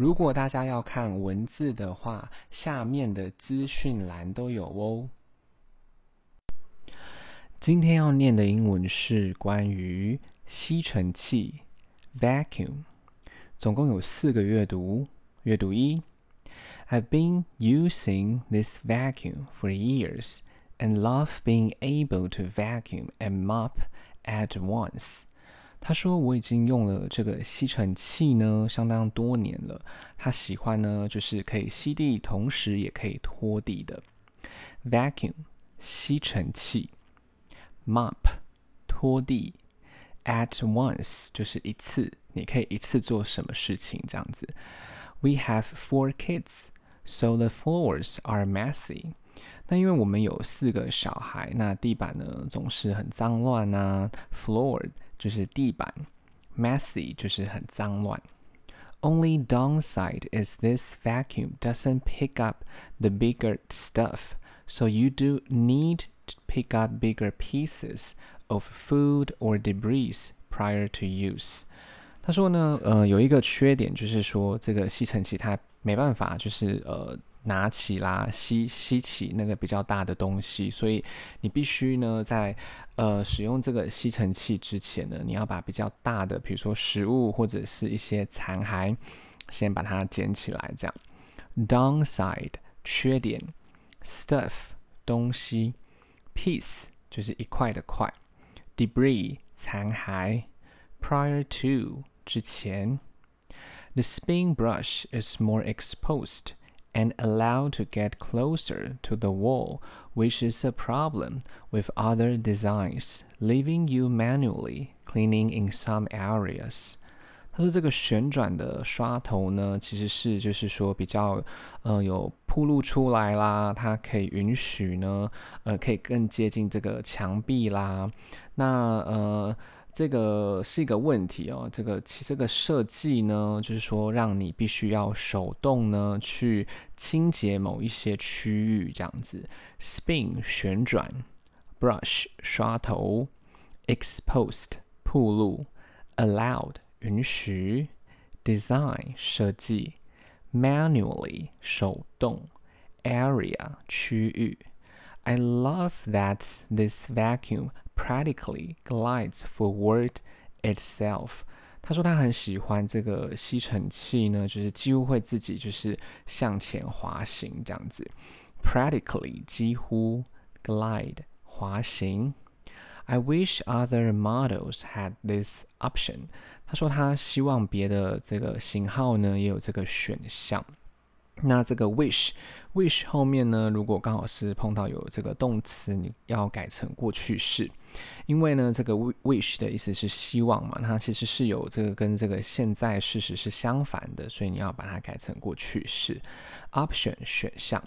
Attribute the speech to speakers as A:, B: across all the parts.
A: 如果大家要看文字的话，下面的资讯栏都有哦。今天要念的英文是关于吸尘器 （vacuum），总共有四个阅读。阅读一：I've been using this vacuum for years and love being able to vacuum and mop at once. 他说：“我已经用了这个吸尘器呢，相当多年了。他喜欢呢，就是可以吸地，同时也可以拖地的。Vacuum 吸尘器，mop 拖地，at once 就是一次，你可以一次做什么事情这样子。We have four kids, so the floors are messy. 那因为我们有四个小孩，那地板呢总是很脏乱啊。Floor 就是地板，messy 就是很脏乱。Only downside is this vacuum doesn't pick up the bigger stuff, so you do need to pick up bigger pieces of food or debris prior to use. 他说呢，呃，有一个缺点就是说，这个吸尘器它没办法，就是呃。拿起啦，吸吸起那个比较大的东西，所以你必须呢，在呃使用这个吸尘器之前呢，你要把比较大的，比如说食物或者是一些残骸，先把它捡起来，这样。Downside 缺点，stuff 东西，piece 就是一块的块，debris 残骸，prior to 之前，the spin brush is more exposed。And allowed to get closer to the wall, which is a problem with other designs, leaving you manually cleaning in some areas. 他说这个旋转的刷头呢，其实是就是说比较呃有铺路出来啦，它可以允许呢呃可以更接近这个墙壁啦，那呃。 这个是一个问题哦，这个其这个设计呢，就是说让你必须要手动呢去清洁某一些区域，这样子。Spin 旋转，brush 刷头，exposed 暴露，allowed 允许，design 设计，manually 手动，area 区域。I love that this vacuum practically glides forward itself。他说他很喜欢这个吸尘器呢，就是几乎会自己就是向前滑行这样子。Practically 几乎 glide 滑行。I wish other models had this option。他说他希望别的这个型号呢也有这个选项。那这个 wish wish 后面呢，如果刚好是碰到有这个动词，你要改成过去式，因为呢，这个 wish 的意思是希望嘛，它其实是有这个跟这个现在事实是相反的，所以你要把它改成过去式。Option 选项。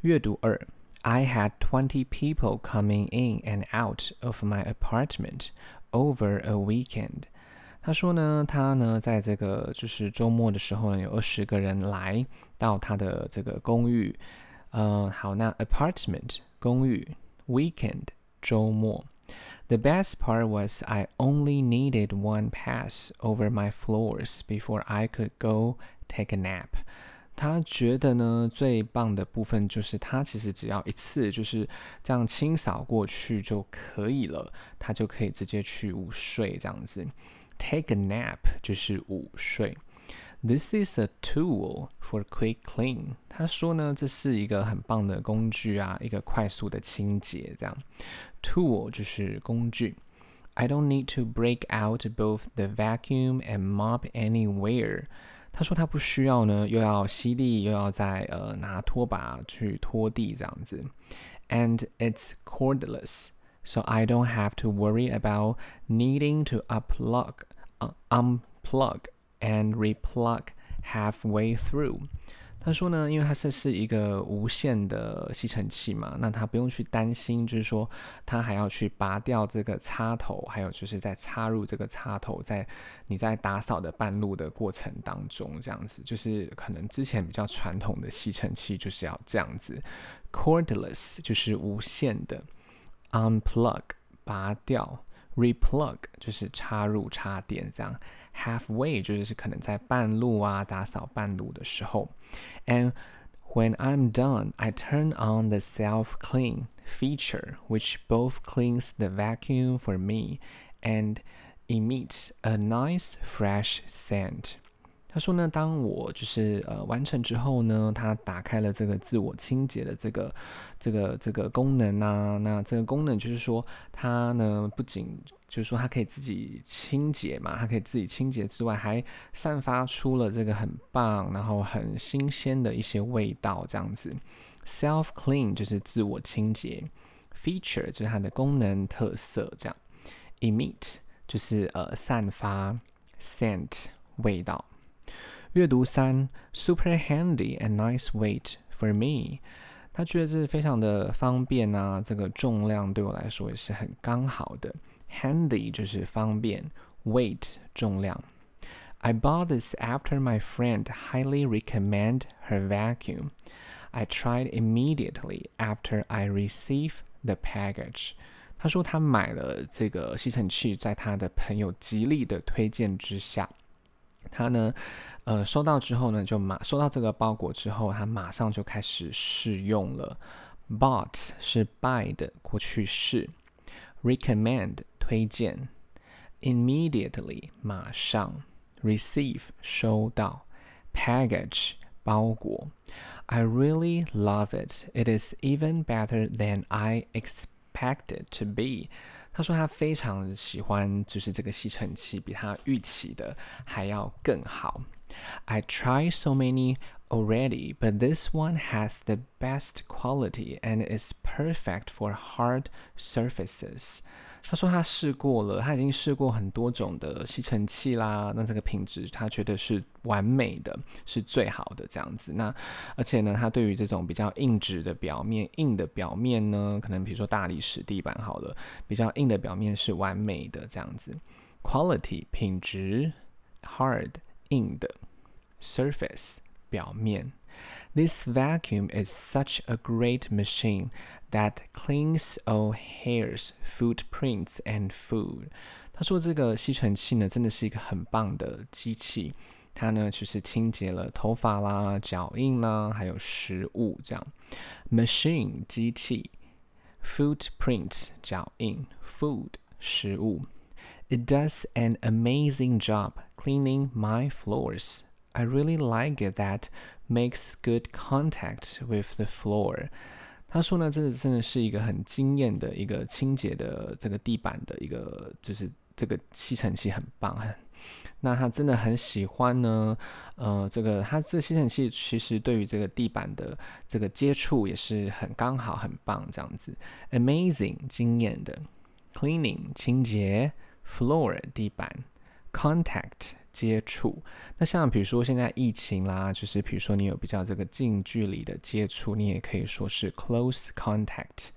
A: 阅读二，I had twenty people coming in and out of my apartment over a weekend。他说呢，他呢，在这个就是周末的时候呢，有二十个人来到他的这个公寓。呃，好，那 apartment 公寓，weekend 周末。The best part was I only needed one pass over my floors before I could go take a nap。他觉得呢，最棒的部分就是他其实只要一次就是这样清扫过去就可以了，他就可以直接去午睡这样子。Take a nap 就是午睡。This is a tool for quick clean。他说呢，这是一个很棒的工具啊，一个快速的清洁。这样，tool 就是工具。I don't need to break out both the vacuum and mop anywhere。他说他不需要呢，又要吸地，又要再呃拿拖把去拖地这样子。And it's cordless。So I don't have to worry about needing to unplug, uh, unplug and replug halfway through。他说呢，因为它这是一个无线的吸尘器嘛，那他不用去担心，就是说他还要去拔掉这个插头，还有就是在插入这个插头，在你在打扫的半路的过程当中，这样子就是可能之前比较传统的吸尘器就是要这样子，cordless 就是无线的。Unplug 拔掉 replug 就是插入插电这样，halfway 就是可能在半路啊，打扫半路的时候。And when I'm done, I turn on the self clean feature, which both cleans the vacuum for me and emits a nice fresh scent. 他说呢，当我就是呃完成之后呢，他打开了这个自我清洁的这个这个这个功能啊。那这个功能就是说，它呢不仅就是说它可以自己清洁嘛，它可以自己清洁之外，还散发出了这个很棒，然后很新鲜的一些味道，这样子。Self clean 就是自我清洁，feature 就是它的功能特色，这样。Emit 就是呃散发，scent 味道。阅读三，super handy and nice weight for me。他觉得这是非常的方便啊，这个重量对我来说也是很刚好的。Handy 就是方便，weight 重量。I bought this after my friend highly recommend her vacuum. I tried immediately after I received the package. 他说他买了这个吸尘器，在他的朋友极力的推荐之下。他呢， 呃，收到之后呢，就马收到这个包裹之后，他马上就开始试用了。Bought 是 buy 的过去式，recommend 推荐，immediately 马上，receive 收到，package 包裹。I really love it. It is even better than I expected to be. 他说他非常喜欢，就是这个吸尘器比他预期的还要更好。I tried so many already, but this one has the best quality and is perfect for hard surfaces. 他说他试过了，他已经试过很多种的吸尘器啦。那这个品质他觉得是完美的，是最好的这样子。那而且呢，他对于这种比较硬质的表面，硬的表面呢，可能比如说大理石地板好了，比较硬的表面是完美的这样子。Quality 品质，hard 硬的 ，surface 表面。This vacuum is such a great machine that cleans all hairs, footprints and food. 他说这个吸尘器呢，真的是一个很棒的机器。它呢，就是清洁了头发啦、脚印啦，还有食物这样。Machine 机器，footprints 脚印，food 食物。It does an amazing job cleaning my floors. I really like it that makes good contact with the floor。他说呢，这真的是一个很惊艳的一个清洁的这个地板的一个，就是这个吸尘器很棒。那他真的很喜欢呢，呃，这个他这吸尘器其实对于这个地板的这个接触也是很刚好，很棒这样子。Amazing，惊艳的。Cleaning，清洁。Floor，地板。Contact。接触，那像比如说现在疫情啦，就是比如说你有比较这个近距离的接触，你也可以说是 close contact。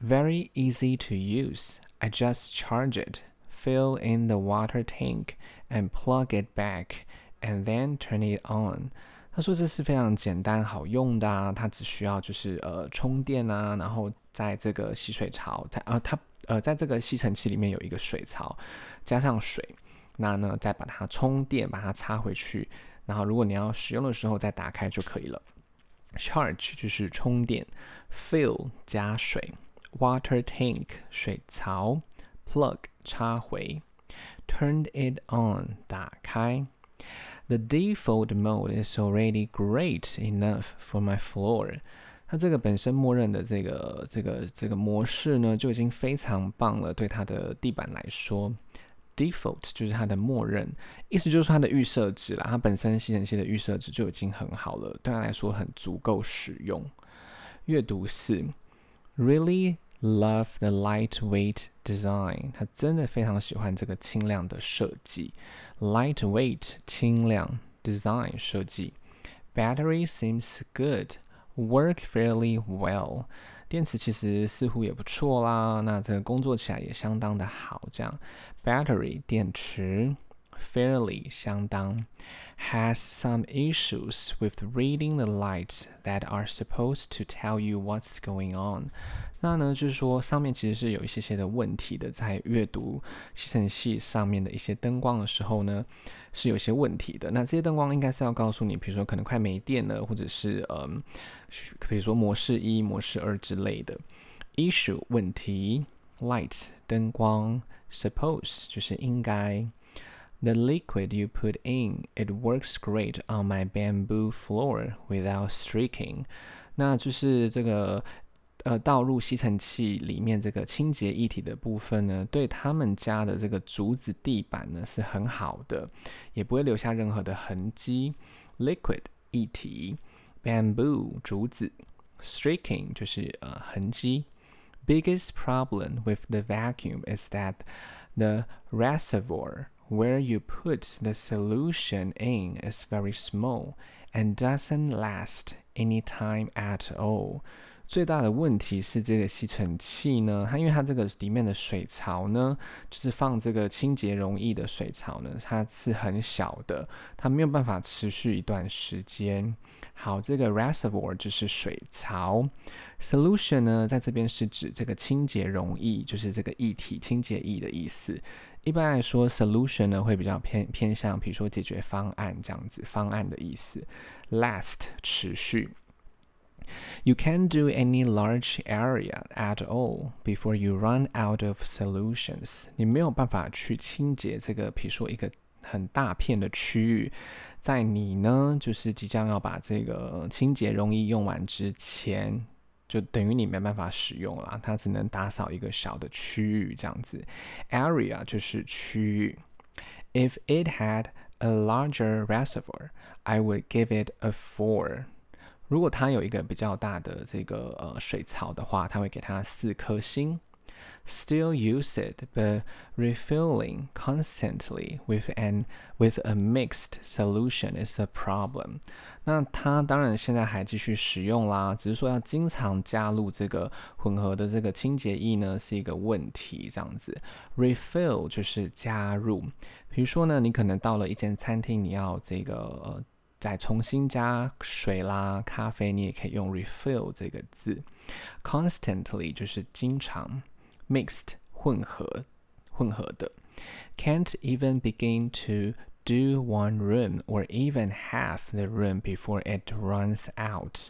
A: Very easy to use. I just charge it, fill in the water tank, and plug it back, and then turn it on. 他说这是非常简单好用的啊，它只需要就是呃充电啊，然后在这个吸水槽，它呃它呃在这个吸尘器里面有一个水槽，加上水。那呢，再把它充电，把它插回去，然后如果你要使用的时候再打开就可以了。Charge 就是充电，Fill 加水，Water tank 水槽，Plug 插回，Turn it on 打开。The default mode is already great enough for my floor。它这个本身默认的这个这个这个模式呢，就已经非常棒了，对它的地板来说。Default 就是它的默认，意思就是它的预设值啦。它本身吸尘器的预设值就已经很好了，对它来说很足够使用。阅读四，Really love the lightweight design。他真的非常喜欢这个轻量的设计。Lightweight 轻量，design 设计。Battery seems good, work fairly well。电池其实似乎也不错啦，那这个工作起来也相当的好。这样，battery 电池 fairly 相当，has some issues with reading the lights that are supposed to tell you what's going on。那呢，就是说上面其实是有一些些的问题的，在阅读吸尘器上面的一些灯光的时候呢，是有些问题的。那这些灯光应该是要告诉你，比如说可能快没电了，或者是嗯，比如说模式一、模式二之类的。issue 问题，light 灯光，suppose 就是应该。The liquid you put in, it works great on my bamboo floor without streaking。那就是这个呃，倒入吸尘器里面这个清洁液体的部分呢，对他们家的这个竹子地板呢是很好的，也不会留下任何的痕迹。Liquid 液体，bamboo 竹子，streaking 就是呃痕迹。Biggest problem with the vacuum is that the reservoir Where you put the solution in is very small and doesn't last any time at all。最大的问题是这个吸尘器呢，它因为它这个里面的水槽呢，就是放这个清洁溶液的水槽呢，它是很小的，它没有办法持续一段时间。好，这个 reservoir 就是水槽，solution 呢，在这边是指这个清洁溶液，就是这个液体清洁液的意思。一般来说，solution 呢会比较偏偏向，比如说解决方案这样子，方案的意思。Last 持续。You can't do any large area at all before you run out of solutions。你没有办法去清洁这个，比如说一个很大片的区域，在你呢就是即将要把这个清洁溶液用完之前。就等于你没办法使用了，它只能打扫一个小的区域这样子。Area 就是区域。If it had a larger reservoir, I would give it a four。如果它有一个比较大的这个呃水槽的话，它会给它四颗星。Still use it, but refilling constantly with an with a mixed solution is a problem. 那它当然现在还继续使用啦，只是说要经常加入这个混合的这个清洁液呢，是一个问题。这样子，refill 就是加入。比如说呢，你可能到了一间餐厅，你要这个再重新加水啦、咖啡，你也可以用 refill 这个字。Constantly 就是经常。Mixed 混合，混合的。Can't even begin to do one room or even half the room before it runs out。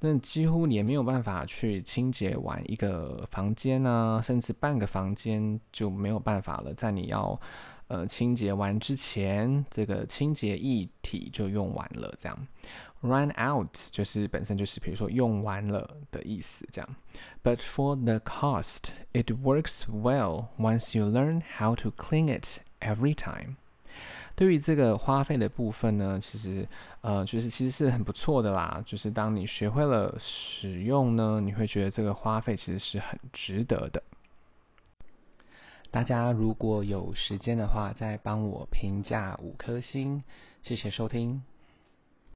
A: 那几乎也没有办法去清洁完一个房间啊，甚至半个房间就没有办法了。在你要呃清洁完之前，这个清洁液体就用完了，这样。Run out 就是本身就是比如说用完了的意思，这样。But for the cost, it works well once you learn how to clean it every time。 对于这个花费的部分呢，其实呃就是其实是很不错的啦。就是当你学会了使用呢，你会觉得这个花费其实是很值得的。大家如果有时间的话，再帮我评价五颗星，谢谢收听。